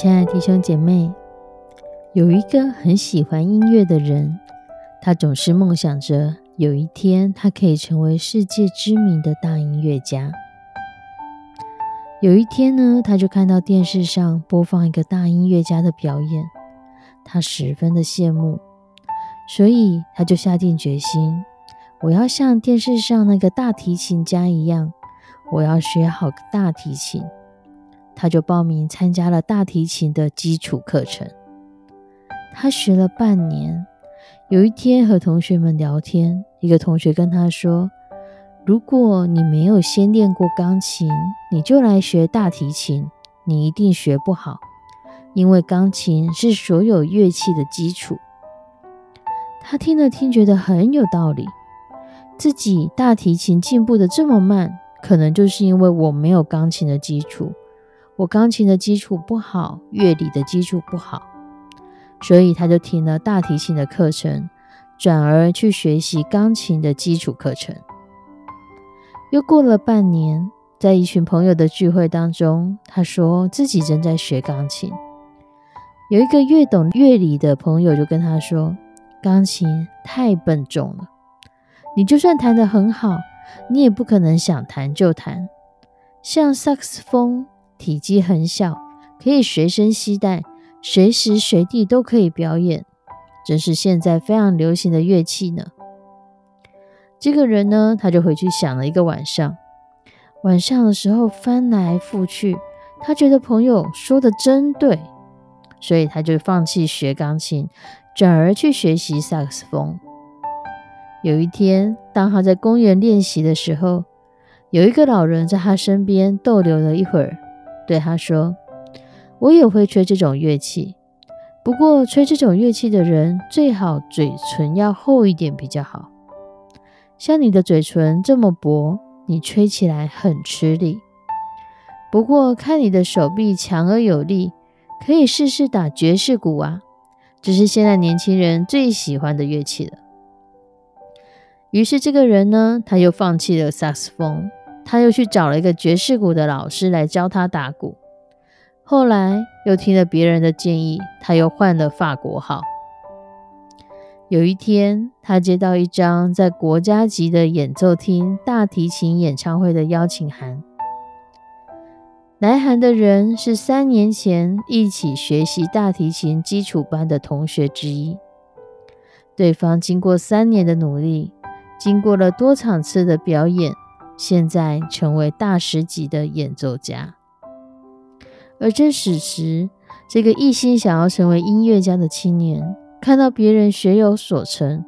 亲爱的弟兄姐妹，有一个很喜欢音乐的人，他总是梦想着有一天他可以成为世界知名的大音乐家。有一天呢，他就看到电视上播放一个大音乐家的表演，他十分的羡慕，所以他就下定决心：我要像电视上那个大提琴家一样，我要学好大提琴。他就报名参加了大提琴的基础课程。他学了半年，有一天和同学们聊天，一个同学跟他说：“如果你没有先练过钢琴，你就来学大提琴，你一定学不好，因为钢琴是所有乐器的基础。”他听了听，觉得很有道理。自己大提琴进步的这么慢，可能就是因为我没有钢琴的基础。我钢琴的基础不好，乐理的基础不好，所以他就停了大提琴的课程，转而去学习钢琴的基础课程。又过了半年，在一群朋友的聚会当中，他说自己正在学钢琴。有一个越懂乐理的朋友就跟他说：“钢琴太笨重了，你就算弹得很好，你也不可能想弹就弹。像萨克斯风。”体积很小，可以随身携带，随时随地都可以表演，真是现在非常流行的乐器呢。这个人呢，他就回去想了一个晚上，晚上的时候翻来覆去，他觉得朋友说的真对，所以他就放弃学钢琴，转而去学习萨克斯风。有一天，当他在公园练习的时候，有一个老人在他身边逗留了一会儿。对他说：“我也会吹这种乐器，不过吹这种乐器的人最好嘴唇要厚一点比较好。像你的嘴唇这么薄，你吹起来很吃力。不过看你的手臂强而有力，可以试试打爵士鼓啊，这是现在年轻人最喜欢的乐器了。”于是这个人呢，他又放弃了萨克斯风。他又去找了一个爵士鼓的老师来教他打鼓，后来又听了别人的建议，他又换了法国号。有一天，他接到一张在国家级的演奏厅大提琴演唱会的邀请函，来函的人是三年前一起学习大提琴基础班的同学之一。对方经过三年的努力，经过了多场次的表演。现在成为大师级的演奏家，而这此时，这个一心想要成为音乐家的青年，看到别人学有所成，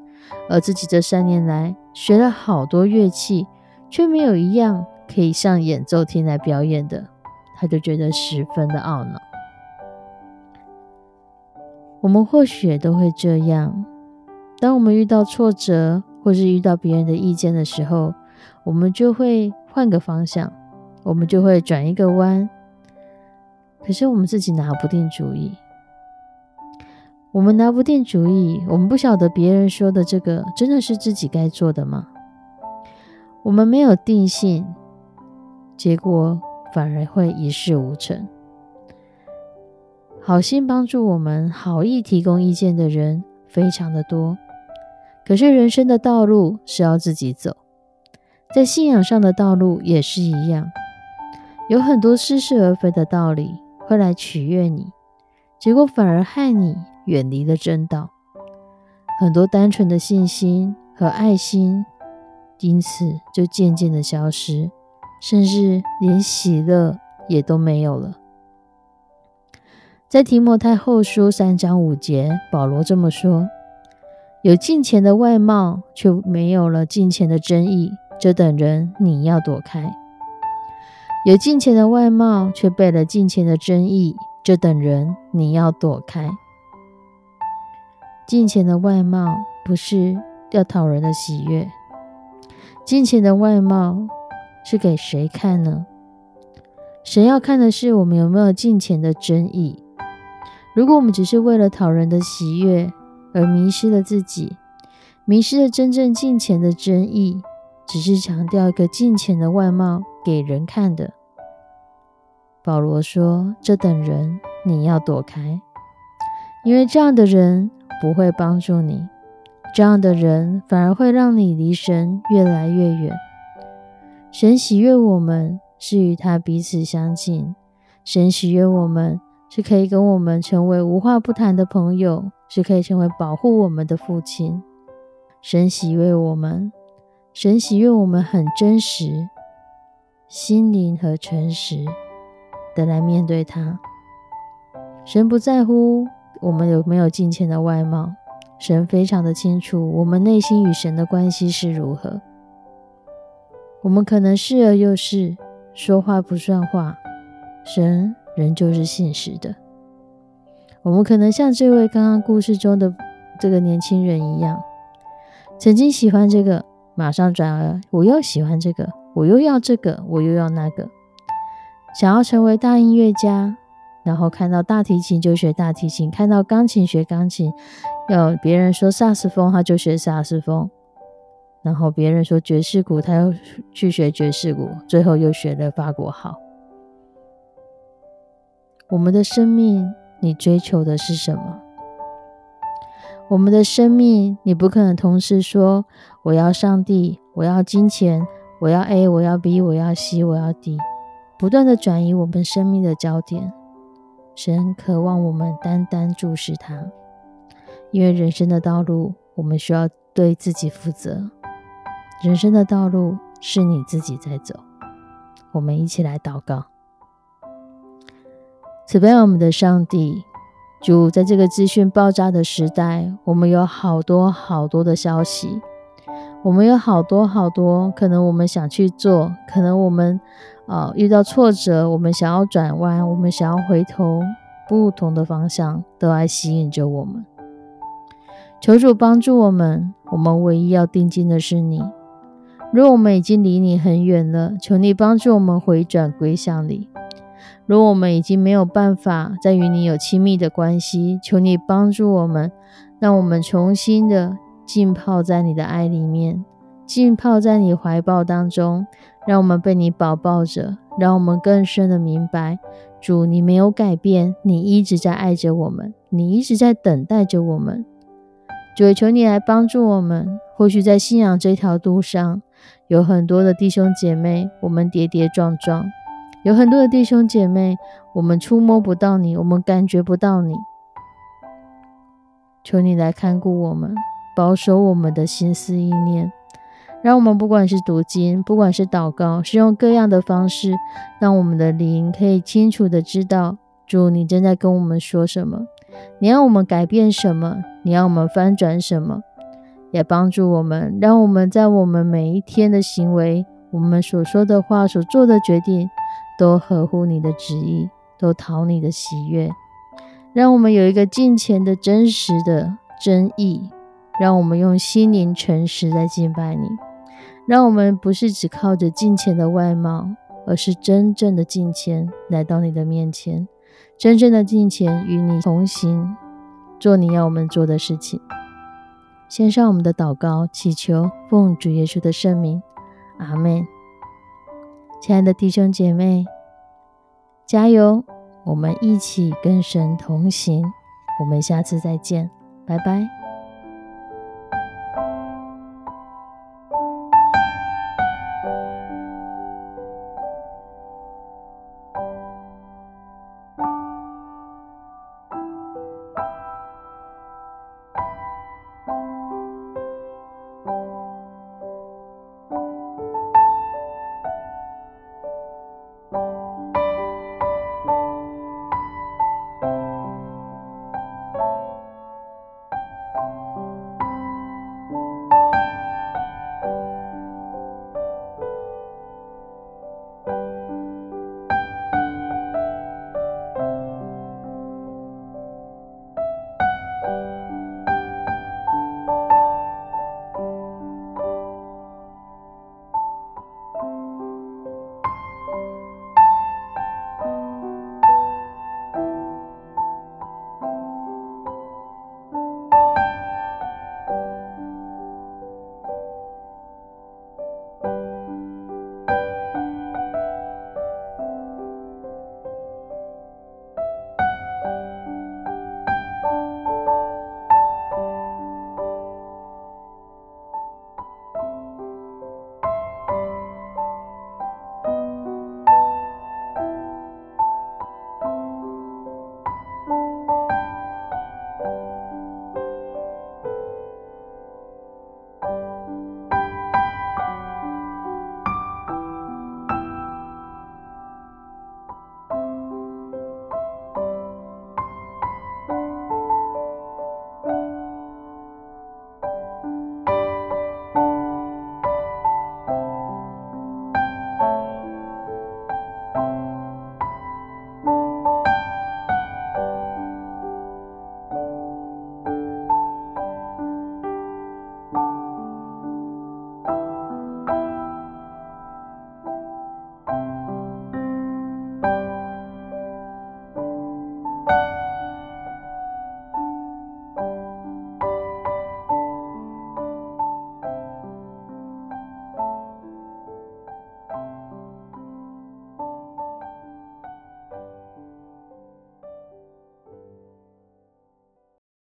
而自己这三年来学了好多乐器，却没有一样可以上演奏厅来表演的，他就觉得十分的懊恼。我们或许都会这样，当我们遇到挫折，或是遇到别人的意见的时候。我们就会换个方向，我们就会转一个弯。可是我们自己拿不定主意，我们拿不定主意，我们不晓得别人说的这个真的是自己该做的吗？我们没有定性，结果反而会一事无成。好心帮助我们、好意提供意见的人非常的多，可是人生的道路是要自己走。在信仰上的道路也是一样，有很多似是而非的道理会来取悦你，结果反而害你远离了正道。很多单纯的信心和爱心，因此就渐渐的消失，甚至连喜乐也都没有了。在提摩太后书三章五节，保罗这么说：“有金钱的外貌，却没有了金钱的真意，这等人你要躲开；有金钱的外貌，却背了金钱的真意，这等人你要躲开。金钱的外貌不是要讨人的喜悦，金钱的外貌是给谁看呢？神要看的是我们有没有金钱的真意。”如果我们只是为了讨人的喜悦而迷失了自己，迷失了真正敬虔的真意，只是强调一个敬虔的外貌给人看的，保罗说：“这等人你要躲开，因为这样的人不会帮助你，这样的人反而会让你离神越来越远。神喜悦我们是与他彼此相近，神喜悦我们。”是可以跟我们成为无话不谈的朋友，是可以成为保护我们的父亲。神喜悦我们，神喜悦我们很真实，心灵和诚实的来面对他。神不在乎我们有没有金钱的外貌，神非常的清楚我们内心与神的关系是如何。我们可能是而又是，说话不算话，神。仍旧是现实的。我们可能像这位刚刚故事中的这个年轻人一样，曾经喜欢这个，马上转而我又喜欢这个，我又要这个，我又要那个，想要成为大音乐家，然后看到大提琴就学大提琴，看到钢琴学钢琴，要别人说萨斯风他就学萨斯风，然后别人说爵士鼓他又去学爵士鼓，最后又学了法国号。我们的生命，你追求的是什么？我们的生命，你不可能同时说我要上帝，我要金钱，我要 A，我要 B，我要 C，我要 D，不断的转移我们生命的焦点。神渴望我们单单注视他，因为人生的道路，我们需要对自己负责。人生的道路是你自己在走。我们一起来祷告。慈悲我们的上帝，主，在这个资讯爆炸的时代，我们有好多好多的消息，我们有好多好多可能我们想去做，可能我们啊遇到挫折，我们想要转弯，我们想要回头，不同的方向都来吸引着我们。求主帮助我们，我们唯一要定睛的是你。若我们已经离你很远了，求你帮助我们回转归向你。如果我们已经没有办法再与你有亲密的关系，求你帮助我们，让我们重新的浸泡在你的爱里面，浸泡在你怀抱当中，让我们被你保抱着，让我们更深的明白，主你没有改变，你一直在爱着我们，你一直在等待着我们。主，求你来帮助我们。或许在信仰这条路上，有很多的弟兄姐妹，我们跌跌撞撞。有很多的弟兄姐妹，我们触摸不到你，我们感觉不到你。求你来看顾我们，保守我们的心思意念，让我们不管是读经，不管是祷告，是用各样的方式，让我们的灵可以清楚的知道，主你正在跟我们说什么，你要我们改变什么，你要我们翻转什么，也帮助我们，让我们在我们每一天的行为，我们所说的话，所做的决定。都合乎你的旨意，都讨你的喜悦，让我们有一个敬虔的真实的真意，让我们用心灵诚实在敬拜你，让我们不是只靠着敬虔的外貌，而是真正的敬虔来到你的面前，真正的敬虔与你同行，做你要我们做的事情。献上我们的祷告，祈求奉主耶稣的圣名，阿门。亲爱的弟兄姐妹，加油！我们一起跟神同行。我们下次再见，拜拜。